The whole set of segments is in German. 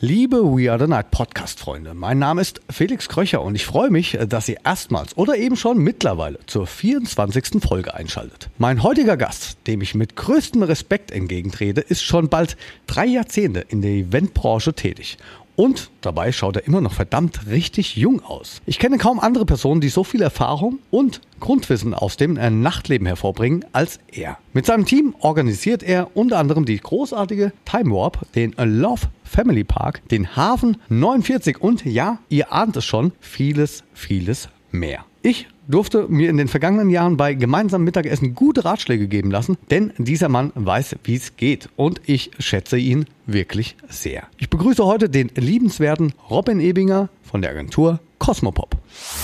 Liebe We Are the Night Podcast-Freunde, mein Name ist Felix Kröcher und ich freue mich, dass ihr erstmals oder eben schon mittlerweile zur 24. Folge einschaltet. Mein heutiger Gast, dem ich mit größtem Respekt entgegentrete, ist schon bald drei Jahrzehnte in der Eventbranche tätig und dabei schaut er immer noch verdammt richtig jung aus. Ich kenne kaum andere Personen, die so viel Erfahrung und Grundwissen aus dem äh, Nachtleben hervorbringen als er. Mit seinem Team organisiert er unter anderem die großartige Time Warp, den Love Family Park, den Hafen 49 und ja, ihr ahnt es schon, vieles, vieles mehr. Ich durfte mir in den vergangenen Jahren bei gemeinsamen Mittagessen gute Ratschläge geben lassen, denn dieser Mann weiß, wie es geht und ich schätze ihn wirklich sehr. Ich begrüße heute den liebenswerten Robin Ebinger von der Agentur Cosmopop.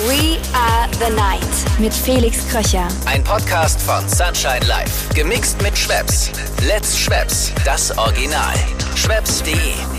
We are the night mit Felix Kröcher. Ein Podcast von Sunshine Life. Gemixt mit Schwepps. Let's Schwepps. Das Original. Schwepps.de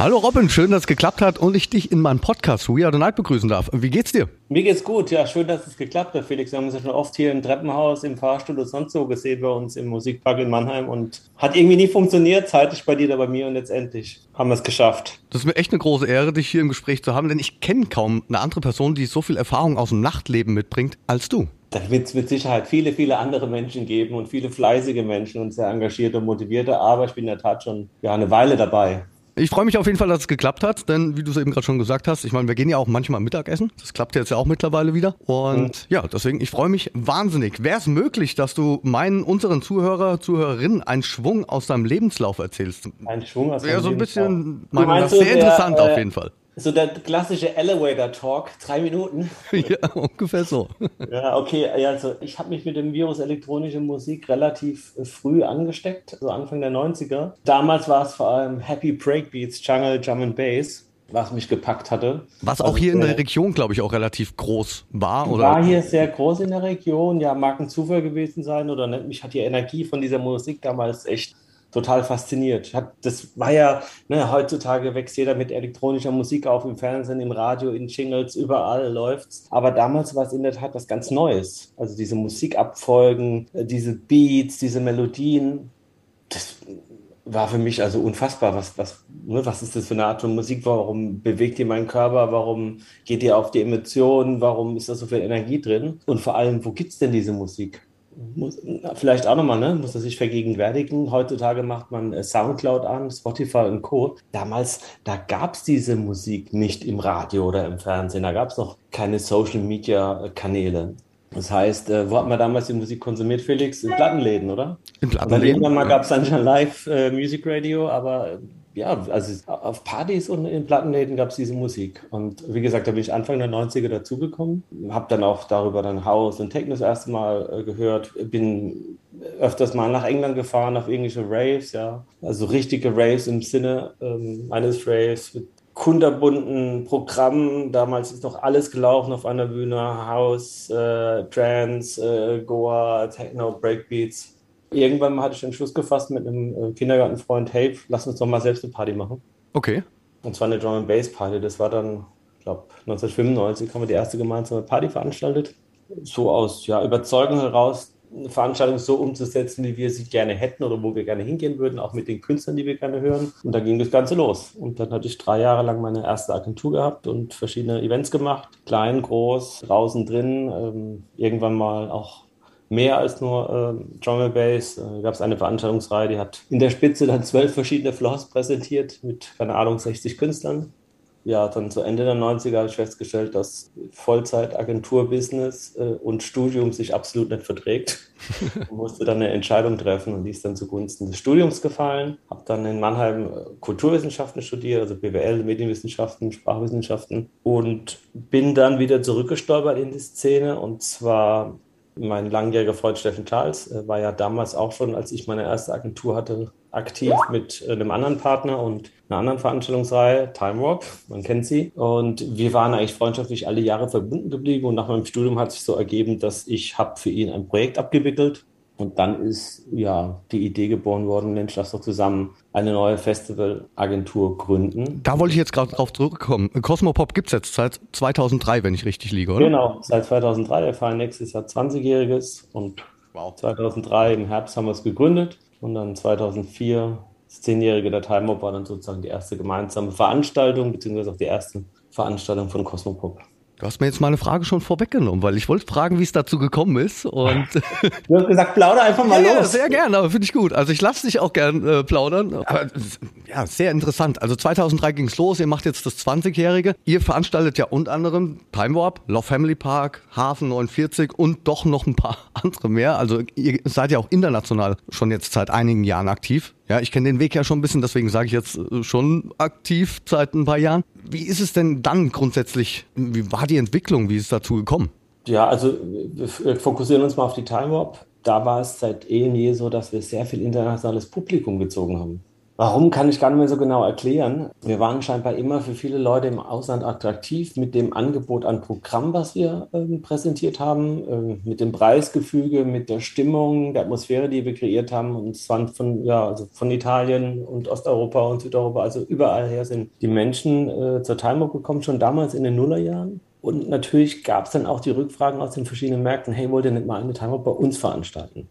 Hallo Robin, schön, dass es geklappt hat und ich dich in meinem Podcast We Are the Night begrüßen darf. Wie geht's dir? Mir geht's gut, ja, schön, dass es geklappt hat, Felix. Wir haben uns ja schon oft hier im Treppenhaus, im Fahrstuhl und sonst so gesehen bei uns im Musikpark in Mannheim und hat irgendwie nie funktioniert, zeitlich bei dir, da bei mir und letztendlich haben wir es geschafft. Das ist mir echt eine große Ehre, dich hier im Gespräch zu haben, denn ich kenne kaum eine andere Person, die so viel Erfahrung aus dem Nachtleben mitbringt als du. Da wird es mit Sicherheit viele, viele andere Menschen geben und viele fleißige Menschen und sehr engagierte und motivierte, aber ich bin in der Tat schon ja, eine Weile dabei. Ich freue mich auf jeden Fall, dass es geklappt hat, denn wie du es eben gerade schon gesagt hast, ich meine, wir gehen ja auch manchmal Mittagessen. Das klappt jetzt ja auch mittlerweile wieder. Und mhm. ja, deswegen, ich freue mich wahnsinnig. Wäre es möglich, dass du meinen, unseren Zuhörer, Zuhörerinnen einen Schwung aus deinem Lebenslauf erzählst? Ein Schwung aus deinem Lebenslauf? Wäre so ein bisschen, meine, das sehr der, interessant äh, auf jeden Fall. So der klassische Elevator Talk, drei Minuten. ja, ungefähr so. ja, okay, also ich habe mich mit dem Virus elektronische Musik relativ äh, früh angesteckt, so Anfang der 90er. Damals war es vor allem Happy Breakbeats, Jungle, Drum and Bass was mich gepackt hatte. Was auch also, hier in der Region, glaube ich, auch relativ groß war, oder? War hier sehr groß in der Region, ja, mag ein Zufall gewesen sein oder nicht. Mich hat die Energie von dieser Musik damals echt total fasziniert. Das war ja, ne, heutzutage wächst jeder mit elektronischer Musik auf, im Fernsehen, im Radio, in Jingles, überall läuft's. Aber damals war es in der Tat was ganz Neues. Also diese Musikabfolgen, äh, diese Beats, diese Melodien, das war für mich also unfassbar. Was, was, ne, was ist das für eine Art von Musik? Warum bewegt ihr meinen Körper? Warum geht ihr auf die Emotionen? Warum ist da so viel Energie drin? Und vor allem, wo gibt's denn diese Musik? Muss, vielleicht auch nochmal, ne, muss er sich vergegenwärtigen. Heutzutage macht man äh, Soundcloud an, Spotify und Co. Damals, da gab es diese Musik nicht im Radio oder im Fernsehen. Da gab es noch keine Social Media Kanäle. Das heißt, äh, wo hat man damals die Musik konsumiert, Felix? In Plattenläden, oder? In Plattenläden. Irgendwann mal gab es dann schon Live äh, Music Radio, aber ja, also auf Partys und in Plattenläden gab es diese Musik. Und wie gesagt, da bin ich Anfang der 90er dazugekommen, habe dann auch darüber dann House und Techno das erste Mal äh, gehört, bin öfters mal nach England gefahren auf englische Raves, ja, also richtige Raves im Sinne ähm, eines Raves mit kunterbunten Programmen. Damals ist noch alles gelaufen auf einer Bühne, House, äh, Trance, äh, Goa, Techno, Breakbeats irgendwann hatte ich den Schluss gefasst mit einem äh, Kindergartenfreund, hey, lass uns doch mal selbst eine Party machen. Okay. Und zwar eine Drum and Bass Party. Das war dann, ich glaube, 1995 haben wir die erste gemeinsame Party veranstaltet. So aus ja, Überzeugung heraus, eine Veranstaltung so umzusetzen, wie wir sie gerne hätten oder wo wir gerne hingehen würden, auch mit den Künstlern, die wir gerne hören. Und da ging das Ganze los. Und dann hatte ich drei Jahre lang meine erste Agentur gehabt und verschiedene Events gemacht. Klein, groß, draußen, drin. Ähm, irgendwann mal auch mehr als nur äh, Drum and Bass. Äh, gab es eine Veranstaltungsreihe, die hat in der Spitze dann zwölf verschiedene Floors präsentiert mit, keine Ahnung, 60 Künstlern. Ja, dann zu Ende der 90er habe ich festgestellt, dass Vollzeit-Agentur-Business äh, und Studium sich absolut nicht verträgt. Ich musste dann eine Entscheidung treffen und die ist dann zugunsten des Studiums gefallen. Habe dann in Mannheim äh, Kulturwissenschaften studiert, also BWL, Medienwissenschaften, Sprachwissenschaften und bin dann wieder zurückgestolpert in die Szene und zwar mein langjähriger Freund Steffen Charles äh, war ja damals auch schon, als ich meine erste Agentur hatte, aktiv mit äh, einem anderen Partner und einer anderen Veranstaltungsreihe, Time Warp, man kennt sie. Und wir waren eigentlich freundschaftlich alle Jahre verbunden geblieben. Und nach meinem Studium hat sich so ergeben, dass ich habe für ihn ein Projekt abgewickelt und dann ist ja die Idee geboren worden, Mensch, lass doch zusammen eine neue Festivalagentur gründen. Da wollte ich jetzt gerade drauf zurückkommen. Cosmopop gibt es jetzt seit 2003, wenn ich richtig liege, oder? Genau, seit 2003. Wir feiern nächstes Jahr 20-Jähriges und wow. 2003 im Herbst haben wir es gegründet. Und dann 2004, das Zehnjährige der Time Up, war dann sozusagen die erste gemeinsame Veranstaltung, beziehungsweise auch die erste Veranstaltung von Cosmopop. Du hast mir jetzt meine Frage schon vorweggenommen, weil ich wollte fragen, wie es dazu gekommen ist. Und du hast gesagt, plauder einfach mal ja, los. Ja, sehr gerne, aber finde ich gut. Also ich lasse dich auch gern äh, plaudern. Aber ja, sehr interessant. Also 2003 ging es los, ihr macht jetzt das 20-Jährige. Ihr veranstaltet ja unter anderem Time Warp, Love Family Park, Hafen 49 und doch noch ein paar andere mehr. Also ihr seid ja auch international schon jetzt seit einigen Jahren aktiv. Ja, ich kenne den Weg ja schon ein bisschen, deswegen sage ich jetzt äh, schon aktiv seit ein paar Jahren. Wie ist es denn dann grundsätzlich? Wie war die Entwicklung? Wie ist es dazu gekommen? Ja, also wir fokussieren uns mal auf die Time Warp. Da war es seit eh je so, dass wir sehr viel internationales Publikum gezogen haben. Warum kann ich gar nicht mehr so genau erklären. Wir waren scheinbar immer für viele Leute im Ausland attraktiv mit dem Angebot an Programm, was wir äh, präsentiert haben, äh, mit dem Preisgefüge, mit der Stimmung, der Atmosphäre, die wir kreiert haben. Und es waren von, ja, also von Italien und Osteuropa und Südeuropa, also überall her sind die Menschen äh, zur Time gekommen, schon damals in den Nullerjahren. Und natürlich gab es dann auch die Rückfragen aus den verschiedenen Märkten, hey, wollt ihr nicht mal eine Time bei uns veranstalten?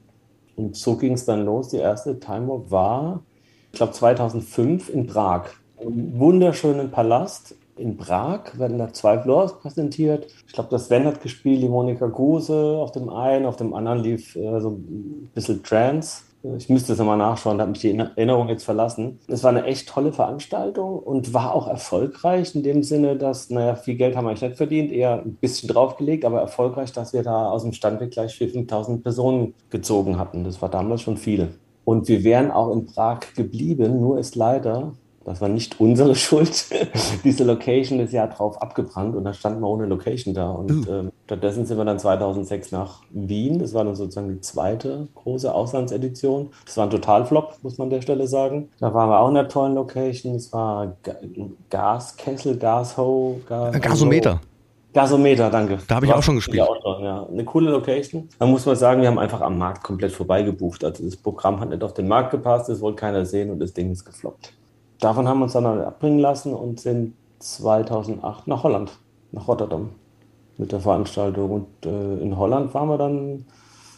Und so ging es dann los. Die erste Time war ich glaube 2005 in Prag. Einen wunderschönen Palast in Prag werden da zwei Floors präsentiert. Ich glaube, das Sven hat gespielt, die Monika Guse auf dem einen, auf dem anderen lief äh, so ein bisschen Trance. Ich müsste es nochmal nachschauen, da hat mich die Erinnerung jetzt verlassen. Es war eine echt tolle Veranstaltung und war auch erfolgreich in dem Sinne, dass, naja, viel Geld haben wir nicht verdient, eher ein bisschen draufgelegt, aber erfolgreich, dass wir da aus dem Standweg gleich 4.000, 5.000 Personen gezogen hatten. Das war damals schon viel. Und wir wären auch in Prag geblieben, nur ist leider, das war nicht unsere Schuld, diese Location ist ja drauf abgebrannt und da standen wir ohne Location da. Und uh. ähm, stattdessen sind wir dann 2006 nach Wien. Das war dann sozusagen die zweite große Auslandsedition. Das war ein Totalflop, muss man an der Stelle sagen. Da waren wir auch in einer tollen Location. Es war Gaskessel, Gasho, Gas Gasometer. Gasometer, danke. Da habe ich auch schon gespielt. Schon, ja. Eine coole Location. Da muss man sagen, wir haben einfach am Markt komplett vorbeigebucht. Also das Programm hat nicht auf den Markt gepasst, das wollte keiner sehen und das Ding ist gefloppt. Davon haben wir uns dann abbringen lassen und sind 2008 nach Holland, nach Rotterdam mit der Veranstaltung. Und äh, in Holland waren wir dann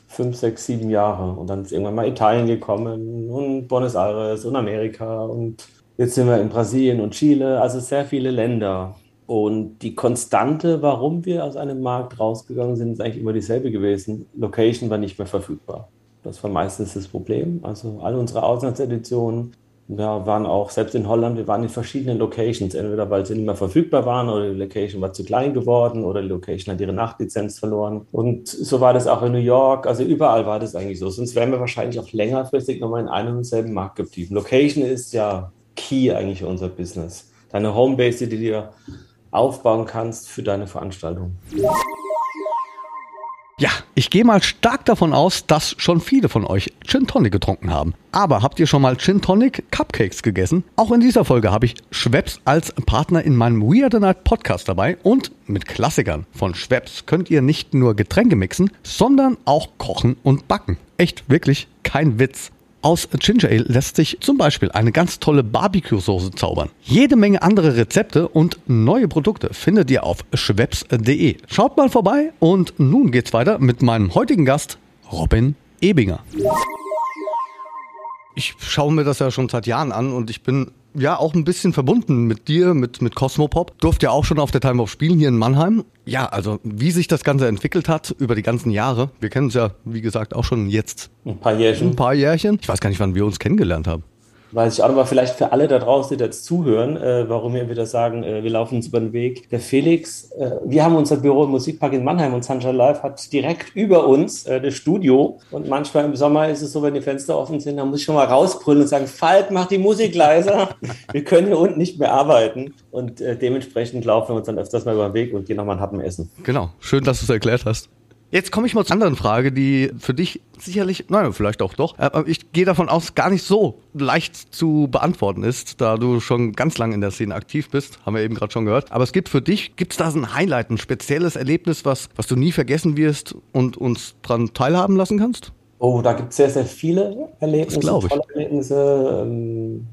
fünf, sechs, sieben Jahre. Und dann ist irgendwann mal Italien gekommen und Buenos Aires und Amerika und jetzt sind wir in Brasilien und Chile, also sehr viele Länder. Und die Konstante, warum wir aus einem Markt rausgegangen sind, ist eigentlich immer dieselbe gewesen. Location war nicht mehr verfügbar. Das war meistens das Problem. Also alle unsere Auslandseditionen ja, waren auch, selbst in Holland, wir waren in verschiedenen Locations, entweder weil sie nicht mehr verfügbar waren oder die Location war zu klein geworden oder die Location hat ihre Nachtlizenz verloren. Und so war das auch in New York, also überall war das eigentlich so. Sonst wären wir wahrscheinlich auch längerfristig nochmal in einem und selben Markt geblieben. Location ist ja key eigentlich für unser Business. Deine Homebase, die dir aufbauen kannst für deine Veranstaltung. Ja, ich gehe mal stark davon aus, dass schon viele von euch Gin Tonic getrunken haben. Aber habt ihr schon mal Gin Tonic Cupcakes gegessen? Auch in dieser Folge habe ich Schweppes als Partner in meinem Weird Night Podcast dabei und mit Klassikern von Schweppes könnt ihr nicht nur Getränke mixen, sondern auch kochen und backen. Echt, wirklich kein Witz. Aus Ginger Ale lässt sich zum Beispiel eine ganz tolle Barbecue-Soße zaubern. Jede Menge andere Rezepte und neue Produkte findet ihr auf schweppes.de. Schaut mal vorbei und nun geht's weiter mit meinem heutigen Gast Robin Ebinger. Ich schaue mir das ja schon seit Jahren an und ich bin ja auch ein bisschen verbunden mit dir, mit, mit Cosmopop. Durfte ja auch schon auf der Time of spielen hier in Mannheim. Ja, also wie sich das Ganze entwickelt hat über die ganzen Jahre. Wir kennen es ja, wie gesagt, auch schon jetzt. Ein paar Jährchen. Ein paar Jährchen. Ich weiß gar nicht, wann wir uns kennengelernt haben weiß ich auch nochmal vielleicht für alle da draußen, die jetzt zuhören, äh, warum wir wieder sagen, äh, wir laufen uns über den Weg. Der Felix, äh, wir haben unser Büro im Musikpark in Mannheim und Sunshine Live hat direkt über uns äh, das Studio. Und manchmal im Sommer ist es so, wenn die Fenster offen sind, dann muss ich schon mal rausbrüllen und sagen, Falk, mach die Musik leiser. wir können hier unten nicht mehr arbeiten. Und äh, dementsprechend laufen wir uns dann öfters mal über den Weg und gehen nochmal einen Happen essen. Genau. Schön, dass du es erklärt hast. Jetzt komme ich mal zur anderen Frage, die für dich sicherlich, nein, vielleicht auch doch, aber ich gehe davon aus, gar nicht so leicht zu beantworten ist, da du schon ganz lange in der Szene aktiv bist, haben wir eben gerade schon gehört. Aber es gibt für dich, gibt es da so ein Highlight, ein spezielles Erlebnis, was, was du nie vergessen wirst und uns dran teilhaben lassen kannst? Oh, da gibt es sehr, sehr viele Erlebnisse, tolle Erlebnisse. Ähm,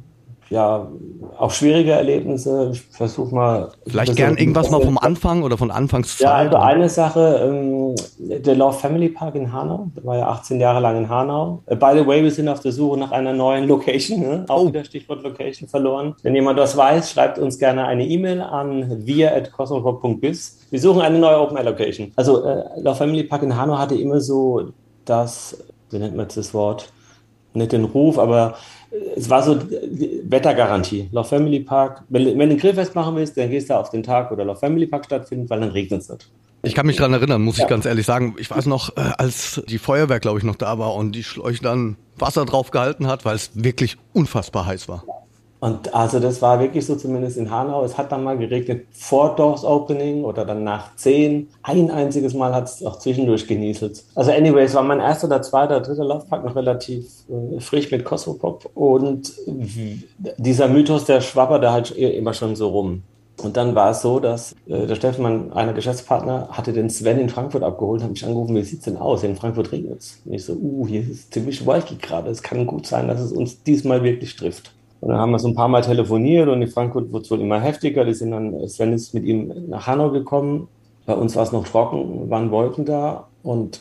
ja, auch schwierige Erlebnisse. Ich versuche mal. Vielleicht gern irgendwas mal vom Anfang oder von Anfangszeit. Ja, also eine Sache, ähm, der Love Family Park in Hanau, der war ja 18 Jahre lang in Hanau. Äh, by the way, wir sind auf der Suche nach einer neuen Location, ne? auch oh. wieder Stichwort Location verloren. Wenn jemand das weiß, schreibt uns gerne eine E-Mail an wir.cosmopop.biz. Wir suchen eine neue Open Air Location. Also äh, Love Family Park in Hanau hatte immer so das, wie nennt man jetzt das Wort? Nicht den Ruf, aber es war so Wettergarantie. Love Family Park, wenn, wenn du ein Grillfest machen willst, dann gehst du auf den Tag, wo der Love Family Park stattfindet, weil dann regnet es nicht. Ich kann mich daran erinnern, muss ja. ich ganz ehrlich sagen. Ich weiß noch, äh, als die Feuerwehr, glaube ich, noch da war und die Schläuche dann Wasser drauf gehalten hat, weil es wirklich unfassbar heiß war. Und also das war wirklich so zumindest in Hanau. Es hat dann mal geregnet vor Doors Opening oder dann nach zehn. Ein einziges Mal hat es auch zwischendurch genieselt. Also anyways, war mein erster oder zweiter, dritter Laufpark noch relativ äh, frisch mit Cosmopop. Und dieser Mythos, der schwapperte halt immer schon so rum. Und dann war es so, dass äh, der Steffen, mein einer Geschäftspartner, hatte den Sven in Frankfurt abgeholt, habe mich angerufen, wie sieht's denn aus? In Frankfurt regnet es. Und ich so, uh, hier ist es ziemlich wolkig gerade. Es kann gut sein, dass es uns diesmal wirklich trifft. Und dann haben wir so ein paar Mal telefoniert und in Frankfurt wurde es wohl immer heftiger. Die sind dann, Sven ist mit ihm nach Hanau gekommen. Bei uns war es noch trocken, waren Wolken da. Und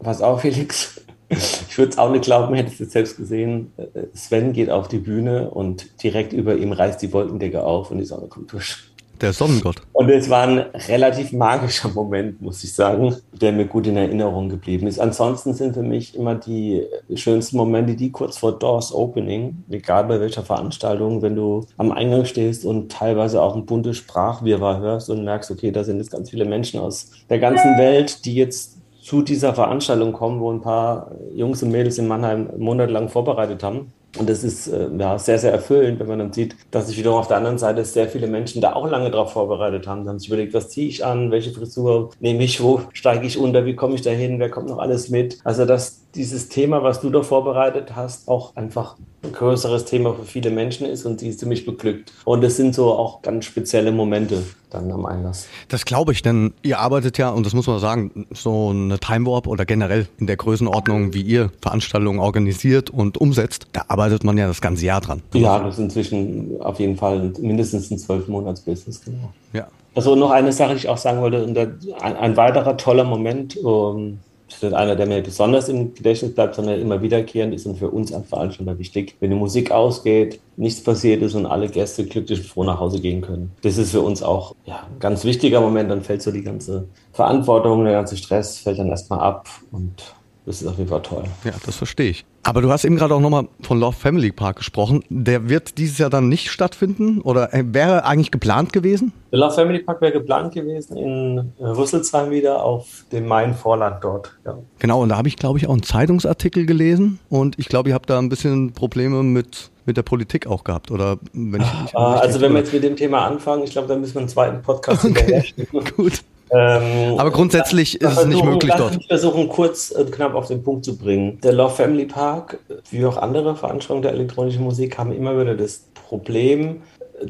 was auch, Felix, ich würde es auch nicht glauben, hättest du es selbst gesehen. Sven geht auf die Bühne und direkt über ihm reißt die Wolkendecke auf und die Sonne kommt durch. Der Sonnengott. Und es war ein relativ magischer Moment, muss ich sagen, der mir gut in Erinnerung geblieben ist. Ansonsten sind für mich immer die schönsten Momente, die kurz vor Doors Opening, egal bei welcher Veranstaltung, wenn du am Eingang stehst und teilweise auch ein buntes Sprachwirrwarr hörst und merkst, okay, da sind jetzt ganz viele Menschen aus der ganzen Welt, die jetzt zu dieser Veranstaltung kommen, wo ein paar Jungs und Mädels in Mannheim monatelang vorbereitet haben. Und das ist äh, ja, sehr, sehr erfüllend, wenn man dann sieht, dass sich wiederum auf der anderen Seite sehr viele Menschen da auch lange darauf vorbereitet haben. Sie haben sich überlegt, was ziehe ich an, welche Frisur nehme ich, wo steige ich unter, wie komme ich da hin, wer kommt noch alles mit. Also dass dieses Thema, was du da vorbereitet hast, auch einfach ein größeres Thema für viele Menschen ist und die ziemlich beglückt. Und es sind so auch ganz spezielle Momente dann am Einlass. Das glaube ich, denn ihr arbeitet ja, und das muss man sagen, so eine Time Warp oder generell in der Größenordnung, wie ihr Veranstaltungen organisiert und umsetzt, da arbeitet man ja das ganze Jahr dran. Ja, das ist inzwischen auf jeden Fall mindestens ein zwölf Monats Business, genau. Ja. Also noch eine Sache, die ich auch sagen wollte, ein, ein weiterer toller Moment, um, das ist nicht einer, der mir besonders im Gedächtnis bleibt, sondern immer wiederkehrend ist und für uns als Veranstalter wichtig. Wenn die Musik ausgeht, nichts passiert ist und alle Gäste glücklich und froh nach Hause gehen können. Das ist für uns auch ja, ein ganz wichtiger Moment. Dann fällt so die ganze Verantwortung, der ganze Stress fällt dann erstmal ab und das ist auf jeden Fall toll. Ja, das verstehe ich. Aber du hast eben gerade auch nochmal von Love Family Park gesprochen. Der wird dieses Jahr dann nicht stattfinden oder äh, wäre eigentlich geplant gewesen? Der Love Family Park wäre geplant gewesen in äh, Rüsselsheim wieder auf dem Main-Vorland dort. Ja. Genau, und da habe ich, glaube ich, auch einen Zeitungsartikel gelesen und ich glaube, ihr habt da ein bisschen Probleme mit mit der Politik auch gehabt oder wenn ich, ah, also wenn wir jetzt mit dem Thema anfangen, ich glaube, dann müssen wir einen zweiten Podcast okay. Gut. Ähm, Aber grundsätzlich ist es nicht möglich dort. Ich versuchen kurz und knapp auf den Punkt zu bringen. Der Love Family Park, wie auch andere Veranstaltungen der elektronischen Musik, haben immer wieder das Problem,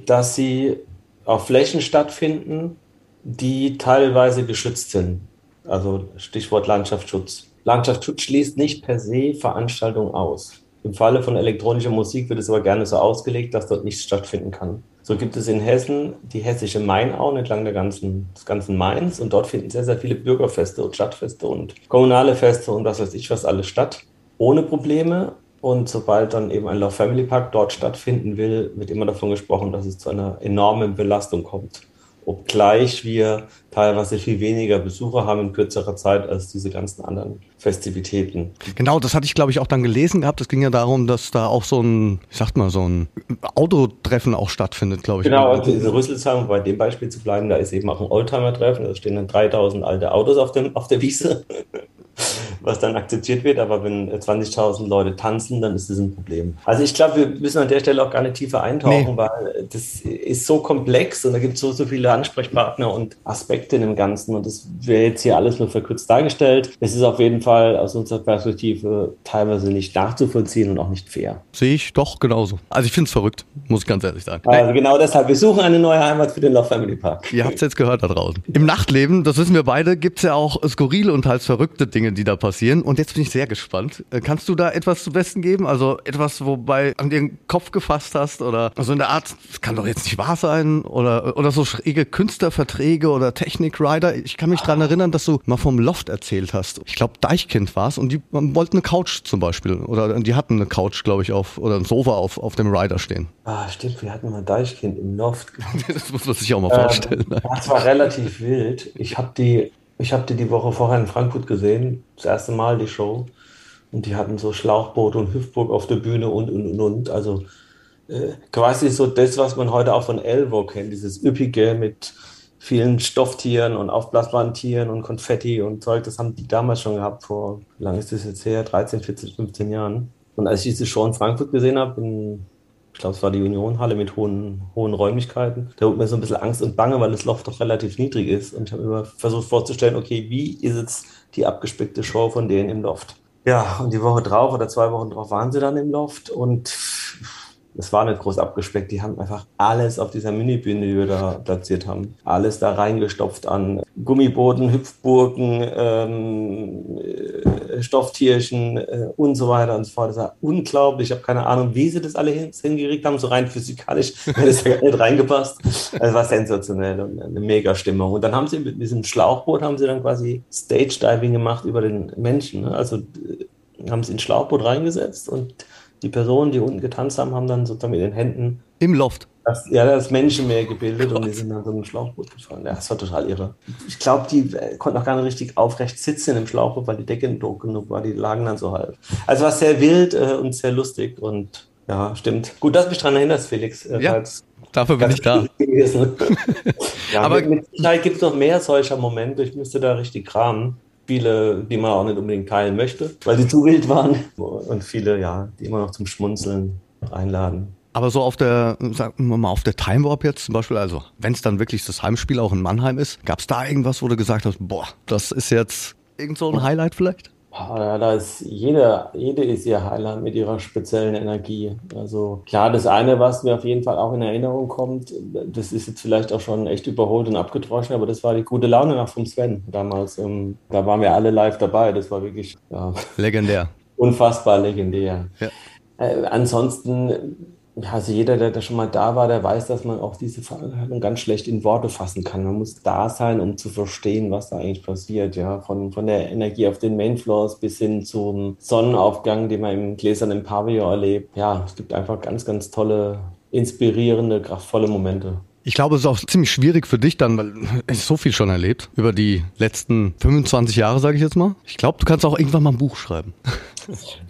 dass sie auf Flächen stattfinden, die teilweise geschützt sind. Also Stichwort Landschaftsschutz. Landschaftsschutz schließt nicht per se Veranstaltungen aus. Im Falle von elektronischer Musik wird es aber gerne so ausgelegt, dass dort nichts stattfinden kann. So gibt es in Hessen die hessische Mainau entlang der ganzen, des ganzen Mains und dort finden sehr, sehr viele Bürgerfeste und Stadtfeste und kommunale Feste und was weiß ich was alles statt. Ohne Probleme. Und sobald dann eben ein Love Family Park dort stattfinden will, wird immer davon gesprochen, dass es zu einer enormen Belastung kommt obgleich wir teilweise viel weniger Besucher haben in kürzerer Zeit als diese ganzen anderen Festivitäten. Genau, das hatte ich glaube ich auch dann gelesen gehabt. Es ging ja darum, dass da auch so ein, ich sag mal, so ein Autotreffen auch stattfindet, glaube ich. Genau, also diese Rüsselsheim, bei dem Beispiel zu bleiben, da ist eben auch ein Oldtimer-Treffen. Da stehen dann 3000 alte Autos auf, dem, auf der Wiese was dann akzeptiert wird. Aber wenn 20.000 Leute tanzen, dann ist das ein Problem. Also ich glaube, wir müssen an der Stelle auch gar nicht tiefer eintauchen, nee. weil das ist so komplex und da gibt es so, so viele Ansprechpartner und Aspekte in dem Ganzen. Und das wäre jetzt hier alles nur verkürzt dargestellt. Es ist auf jeden Fall aus unserer Perspektive teilweise nicht nachzuvollziehen und auch nicht fair. Sehe ich doch genauso. Also ich finde es verrückt, muss ich ganz ehrlich sagen. Also genau deshalb, wir suchen eine neue Heimat für den Love Family Park. Ihr habt es jetzt gehört da draußen. Im Nachtleben, das wissen wir beide, gibt es ja auch skurrile und teils verrückte Dinge Dinge, die da passieren. Und jetzt bin ich sehr gespannt. Äh, kannst du da etwas zu Besten geben? Also etwas, wobei an dir den Kopf gefasst hast oder so in der Art, das kann doch jetzt nicht wahr sein oder, oder so schräge Künstlerverträge oder Technik-Rider. Ich kann mich dran erinnern, dass du mal vom Loft erzählt hast. Ich glaube, Deichkind war es und die wollten eine Couch zum Beispiel oder die hatten eine Couch, glaube ich, auf oder ein Sofa auf, auf dem Rider stehen. Ah, stimmt, wir hatten mal Deichkind im Loft. das muss man sich auch mal vorstellen. Ähm, das war relativ wild. Ich habe die, ich hab die die Woche vorher in Frankfurt gesehen, das erste Mal die Show. Und die hatten so Schlauchboot und Hüftburg auf der Bühne und, und, und, und. Also äh, quasi so das, was man heute auch von Elvo kennt, dieses Üppige mit vielen Stofftieren und aufblasbaren Tieren und Konfetti und Zeug. Das haben die damals schon gehabt, vor, wie lange ist das jetzt her? 13, 14, 15 Jahren. Und als ich diese Show in Frankfurt gesehen habe, in glaube, es war die Unionhalle mit hohen, hohen Räumlichkeiten. Da wurde mir so ein bisschen Angst und Bange, weil das Loft doch relativ niedrig ist. Und ich habe immer versucht vorzustellen, okay, wie ist jetzt die abgespeckte Show von denen im Loft? Ja, und die Woche drauf oder zwei Wochen drauf waren sie dann im Loft und es war nicht groß abgespeckt. Die haben einfach alles auf dieser Minibühne, die wir da platziert haben, alles da reingestopft an Gummiboden, Hüpfburgen, ähm, äh, Stofftierchen äh, und so weiter und so fort. Das war unglaublich. Ich habe keine Ahnung, wie sie das alle hingekriegt haben. So rein physikalisch hätte es ja nicht reingepasst. Es war sensationell und eine mega Stimmung. Und dann haben sie mit diesem Schlauchboot haben sie dann quasi Stage Diving gemacht über den Menschen. Ne? Also äh, haben sie ins Schlauchboot reingesetzt und die Personen, die unten getanzt haben, haben dann sozusagen mit den Händen. Im Loft. Das, ja, das Menschenmeer gebildet und die sind dann so ein Schlauchboot gefahren. Ja, das war total irre. Ich glaube, die äh, konnten auch gar nicht richtig aufrecht sitzen im Schlauchboot, weil die Decke hoch genug war. Die lagen dann so halb. Also war sehr wild äh, und sehr lustig und ja, stimmt. Gut, dass du mich daran erinnerst, Felix. Äh, ja, dafür bin ich da. ja, Aber mit, mit Sicherheit gibt es noch mehr solcher Momente. Ich müsste da richtig kramen viele, die man auch nicht unbedingt teilen möchte, weil sie zu wild waren. Und viele, ja, die immer noch zum Schmunzeln einladen. Aber so auf der, sagen wir mal, auf der Time Warp jetzt zum Beispiel, also wenn es dann wirklich das Heimspiel auch in Mannheim ist, gab es da irgendwas, wo du gesagt hast, boah, das ist jetzt irgend so ein Highlight vielleicht? Ja, da ist jede, jede ist ihr Highlight mit ihrer speziellen Energie. Also klar, das eine, was mir auf jeden Fall auch in Erinnerung kommt, das ist jetzt vielleicht auch schon echt überholt und abgedroschen, aber das war die gute Laune nach vom Sven damals. Ähm, da waren wir alle live dabei. Das war wirklich ja, legendär. Unfassbar legendär. Ja. Äh, ansonsten also jeder, der da schon mal da war, der weiß, dass man auch diese Veranstaltung ganz schlecht in Worte fassen kann. Man muss da sein, um zu verstehen, was da eigentlich passiert. Ja, von, von der Energie auf den Mainfloors bis hin zum Sonnenaufgang, den man im gläsernen Pavillon erlebt. Ja, es gibt einfach ganz, ganz tolle, inspirierende, kraftvolle Momente. Ich glaube, es ist auch ziemlich schwierig für dich dann, weil ich so viel schon erlebt über die letzten 25 Jahre, sage ich jetzt mal. Ich glaube, du kannst auch irgendwann mal ein Buch schreiben.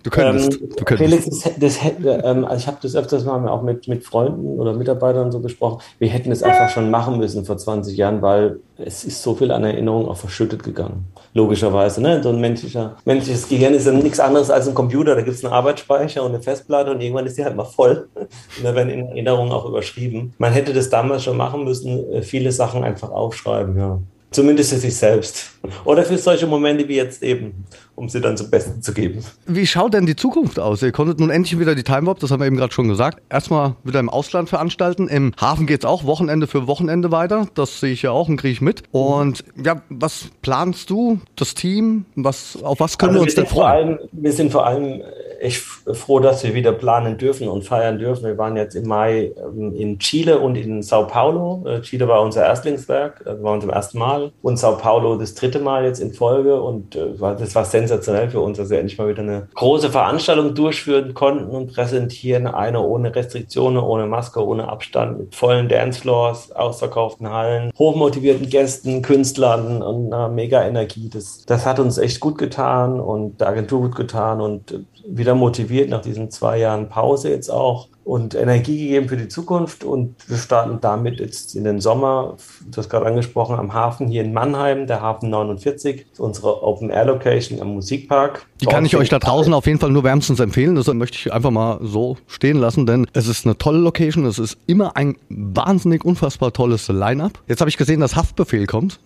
Du könntest. Ähm, du könntest. Felix, das, das, ähm, also ich habe das öfters mal auch mit, mit Freunden oder Mitarbeitern so besprochen. Wir hätten es einfach schon machen müssen vor 20 Jahren, weil es ist so viel an Erinnerung auch verschüttet gegangen. Logischerweise. Ne? So ein menschlicher, menschliches Gehirn ist ja nichts anderes als ein Computer. Da gibt es einen Arbeitsspeicher und eine Festplatte und irgendwann ist die halt mal voll. Und da werden Erinnerungen auch überschrieben. Man hätte das damals schon machen müssen, äh, viele Sachen einfach aufschreiben, ja. Zumindest für sich selbst. Oder für solche Momente wie jetzt eben, um sie dann zum Besten zu geben. Wie schaut denn die Zukunft aus? Ihr konntet nun endlich wieder die Time Warp, das haben wir eben gerade schon gesagt, erstmal wieder im Ausland veranstalten. Im Hafen geht es auch Wochenende für Wochenende weiter. Das sehe ich ja auch und kriege ich mit. Und ja, was planst du, das Team? Was, auf was können also wir uns denn freuen? Allem, wir sind vor allem echt froh, dass wir wieder planen dürfen und feiern dürfen. Wir waren jetzt im Mai ähm, in Chile und in Sao Paulo. Äh, Chile war unser Erstlingswerk, das war unser erstes Mal. Und Sao Paulo das dritte Mal jetzt in Folge. Und äh, das war sensationell für uns, dass wir endlich mal wieder eine große Veranstaltung durchführen konnten und präsentieren. Eine ohne Restriktionen, ohne Maske, ohne Abstand, mit vollen Dancefloors, ausverkauften Hallen, hochmotivierten Gästen, Künstlern und einer mega Energie. Das, das hat uns echt gut getan und der Agentur gut getan und äh, wieder motiviert nach diesen zwei Jahren Pause jetzt auch und Energie gegeben für die Zukunft. Und wir starten damit jetzt in den Sommer, du hast gerade angesprochen, am Hafen hier in Mannheim, der Hafen 49, unsere Open-Air-Location am Musikpark. Die kann ich euch da draußen auf jeden Fall nur wärmstens empfehlen. Das möchte ich einfach mal so stehen lassen, denn es ist eine tolle Location. Es ist immer ein wahnsinnig unfassbar tolles Line-Up. Jetzt habe ich gesehen, dass Haftbefehl kommt.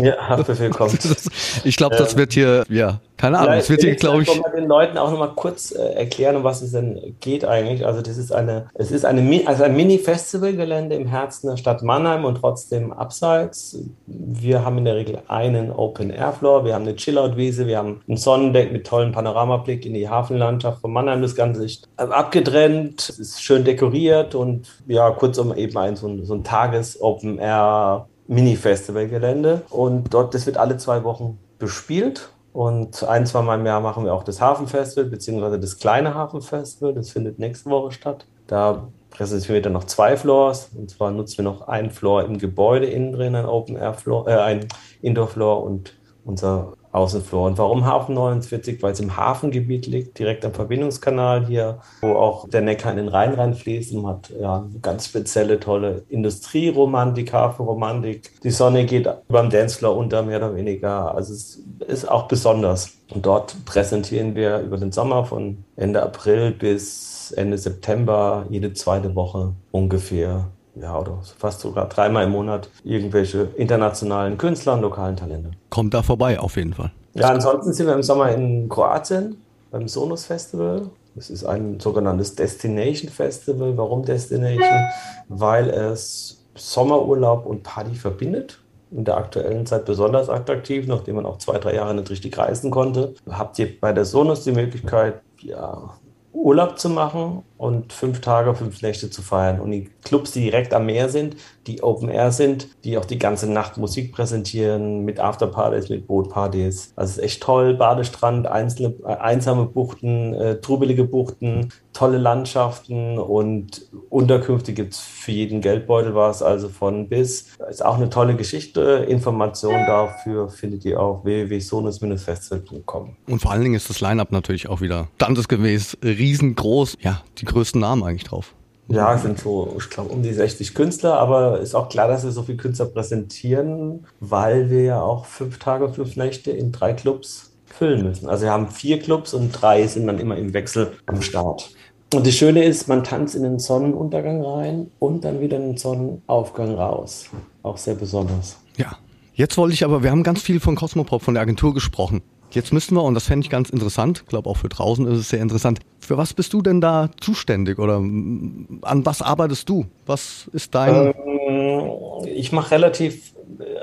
Ja, Haftbefehl kommt. ich glaube, das wird hier, ja, keine Ahnung, es wird hier, glaube ich. Ich den Leuten auch nochmal kurz äh, erklären, um was es denn geht eigentlich. Also, das ist eine, es ist eine, also ein Mini-Festivalgelände im Herzen der Stadt Mannheim und trotzdem abseits. Wir haben in der Regel einen Open-Air-Floor, wir haben eine Chillout-Wiese, wir haben ein Sonnendeck mit tollem Panoramablick in die Hafenlandschaft von Mannheim. Das Ganze ist abgetrennt, ist schön dekoriert und ja, kurzum eben ein so ein, so ein Tages-Open-Air Mini-Festivalgelände. Und dort, das wird alle zwei Wochen bespielt. Und ein, zwei Mal im Jahr machen wir auch das Hafenfestival, beziehungsweise das kleine Hafenfestival. Das findet nächste Woche statt. Da präsentieren wir dann noch zwei Floors. Und zwar nutzen wir noch einen Floor im Gebäude innen drin, ein Open Air Floor, äh, ein Indoor Floor und unser Außenflur. Und warum Hafen 49? Weil es im Hafengebiet liegt, direkt am Verbindungskanal hier, wo auch der Neckar in den Rhein reinfließt und hat ja ganz spezielle, tolle Industrieromantik, Hafenromantik. Die Sonne geht beim Dancefloor unter, mehr oder weniger. Also es ist auch besonders. Und dort präsentieren wir über den Sommer von Ende April bis Ende September jede zweite Woche ungefähr ja, oder fast sogar dreimal im Monat irgendwelche internationalen Künstler und lokalen Talente. Kommt da vorbei, auf jeden Fall. Ja, ansonsten sind wir im Sommer in Kroatien beim Sonos Festival. Das ist ein sogenanntes Destination Festival. Warum Destination? Weil es Sommerurlaub und Party verbindet. In der aktuellen Zeit besonders attraktiv, nachdem man auch zwei, drei Jahre nicht richtig reisen konnte. Habt ihr bei der Sonos die Möglichkeit, ja, Urlaub zu machen und fünf Tage, fünf Nächte zu feiern. Und die Clubs, die direkt am Meer sind, die Open Air sind, die auch die ganze Nacht Musik präsentieren, mit Afterpartys, mit Bootpartys. Also es ist echt toll. Badestrand, einzelne, äh, einsame Buchten, äh, trubelige Buchten, tolle Landschaften und Unterkünfte gibt es für jeden Geldbeutel was, also von bis. Ist auch eine tolle Geschichte. Informationen dafür findet ihr auf www.sonus-festival.com. Und vor allen Dingen ist das Line-Up natürlich auch wieder standesgemäß riesengroß. Ja, die größten Namen eigentlich drauf. Ja, es sind so, ich glaube, um die 60 Künstler, aber ist auch klar, dass wir so viele Künstler präsentieren, weil wir ja auch fünf Tage, fünf Nächte in drei Clubs füllen müssen. Also wir haben vier Clubs und drei sind dann immer im Wechsel am Start. Und das Schöne ist, man tanzt in den Sonnenuntergang rein und dann wieder in den Sonnenaufgang raus. Auch sehr besonders. Ja. Jetzt wollte ich aber, wir haben ganz viel von Cosmopop, von der Agentur gesprochen. Jetzt müssten wir, und das fände ich ganz interessant, ich glaube auch für draußen ist es sehr interessant, für was bist du denn da zuständig oder an was arbeitest du? Was ist dein... Ähm, ich mache relativ,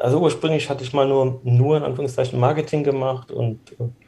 also ursprünglich hatte ich mal nur, nur in Anführungszeichen Marketing gemacht und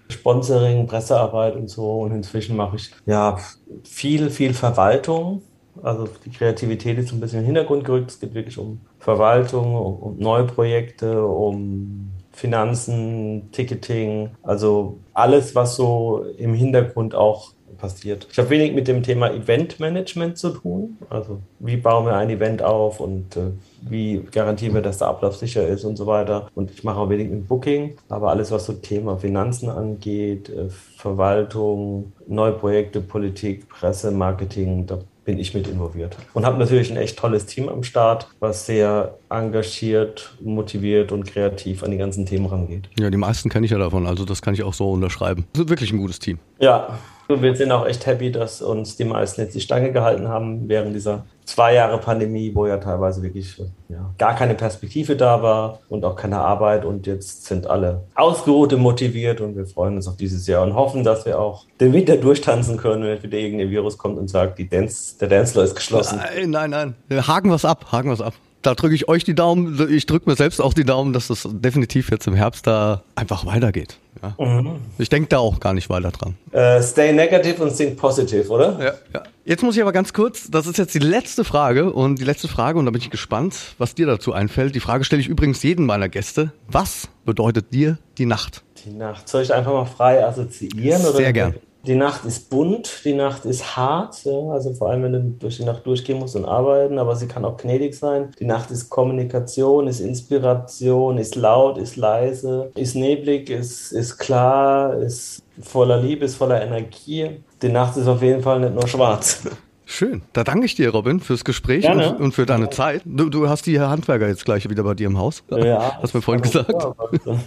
Sponsoring, Pressearbeit und so. Und inzwischen mache ich ja viel, viel Verwaltung. Also die Kreativität ist ein bisschen in den Hintergrund gerückt. Es geht wirklich um Verwaltung, um, um neue Projekte, um Finanzen, Ticketing, also alles, was so im Hintergrund auch passiert. Ich habe wenig mit dem Thema Eventmanagement zu tun. Also wie bauen wir ein Event auf und äh, wie garantieren wir, dass der Ablauf sicher ist und so weiter. Und ich mache auch wenig mit Booking, aber alles, was so Thema Finanzen angeht, äh, Verwaltung, neue Projekte, Politik, Presse, Marketing, da bin ich mit involviert. Und habe natürlich ein echt tolles Team am Start, was sehr engagiert, motiviert und kreativ an die ganzen Themen rangeht. Ja, die meisten kenne ich ja davon, also das kann ich auch so unterschreiben. Ist wirklich ein gutes Team. Ja, wir sind auch echt happy, dass uns die meisten jetzt die Stange gehalten haben während dieser zwei Jahre Pandemie, wo ja teilweise wirklich ja, gar keine Perspektive da war und auch keine Arbeit. Und jetzt sind alle ausgeruht und motiviert und wir freuen uns auf dieses Jahr und hoffen, dass wir auch den Winter durchtanzen können, wenn wieder irgendein Virus kommt und sagt, Dance, der Dancefloor ist geschlossen. Nein, nein, nein. Haken was ab, haken was ab da drücke ich euch die Daumen. Ich drücke mir selbst auch die Daumen, dass das definitiv jetzt im Herbst da einfach weitergeht. Ja. Mhm. Ich denke da auch gar nicht weiter dran. Uh, stay negative und think positive, oder? Ja, ja. Jetzt muss ich aber ganz kurz, das ist jetzt die letzte Frage und die letzte Frage, und da bin ich gespannt, was dir dazu einfällt. Die Frage stelle ich übrigens jedem meiner Gäste. Was bedeutet dir die Nacht? Die Nacht. Soll ich einfach mal frei assoziieren? Sehr oder? gern. Die Nacht ist bunt, die Nacht ist hart, ja, also vor allem, wenn du durch die Nacht durchgehen musst und arbeiten, aber sie kann auch gnädig sein. Die Nacht ist Kommunikation, ist Inspiration, ist laut, ist leise, ist neblig, ist, ist klar, ist voller Liebe, ist voller Energie. Die Nacht ist auf jeden Fall nicht nur schwarz. Schön. Da danke ich dir, Robin, fürs Gespräch und, und, für deine Zeit. Du, du, hast die Handwerker jetzt gleich wieder bei dir im Haus. Ja. Hast mir vorhin gesagt. Ja,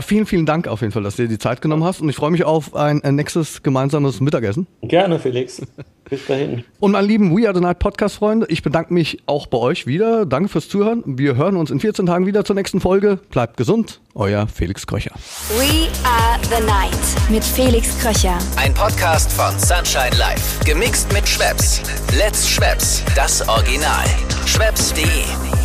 vielen, vielen Dank auf jeden Fall, dass du dir die Zeit genommen hast und ich freue mich auf ein, ein nächstes gemeinsames Mittagessen. Gerne, Felix. Bis dahin. Und meine lieben We Are the Night Podcast-Freunde, ich bedanke mich auch bei euch wieder. Danke fürs Zuhören. Wir hören uns in 14 Tagen wieder zur nächsten Folge. Bleibt gesund. Euer Felix Kröcher. We Are the Night mit Felix Kröcher. Ein Podcast von Sunshine Life. Gemixt mit Schwepps. Let's Schwepps. Das Original. Schwepps.de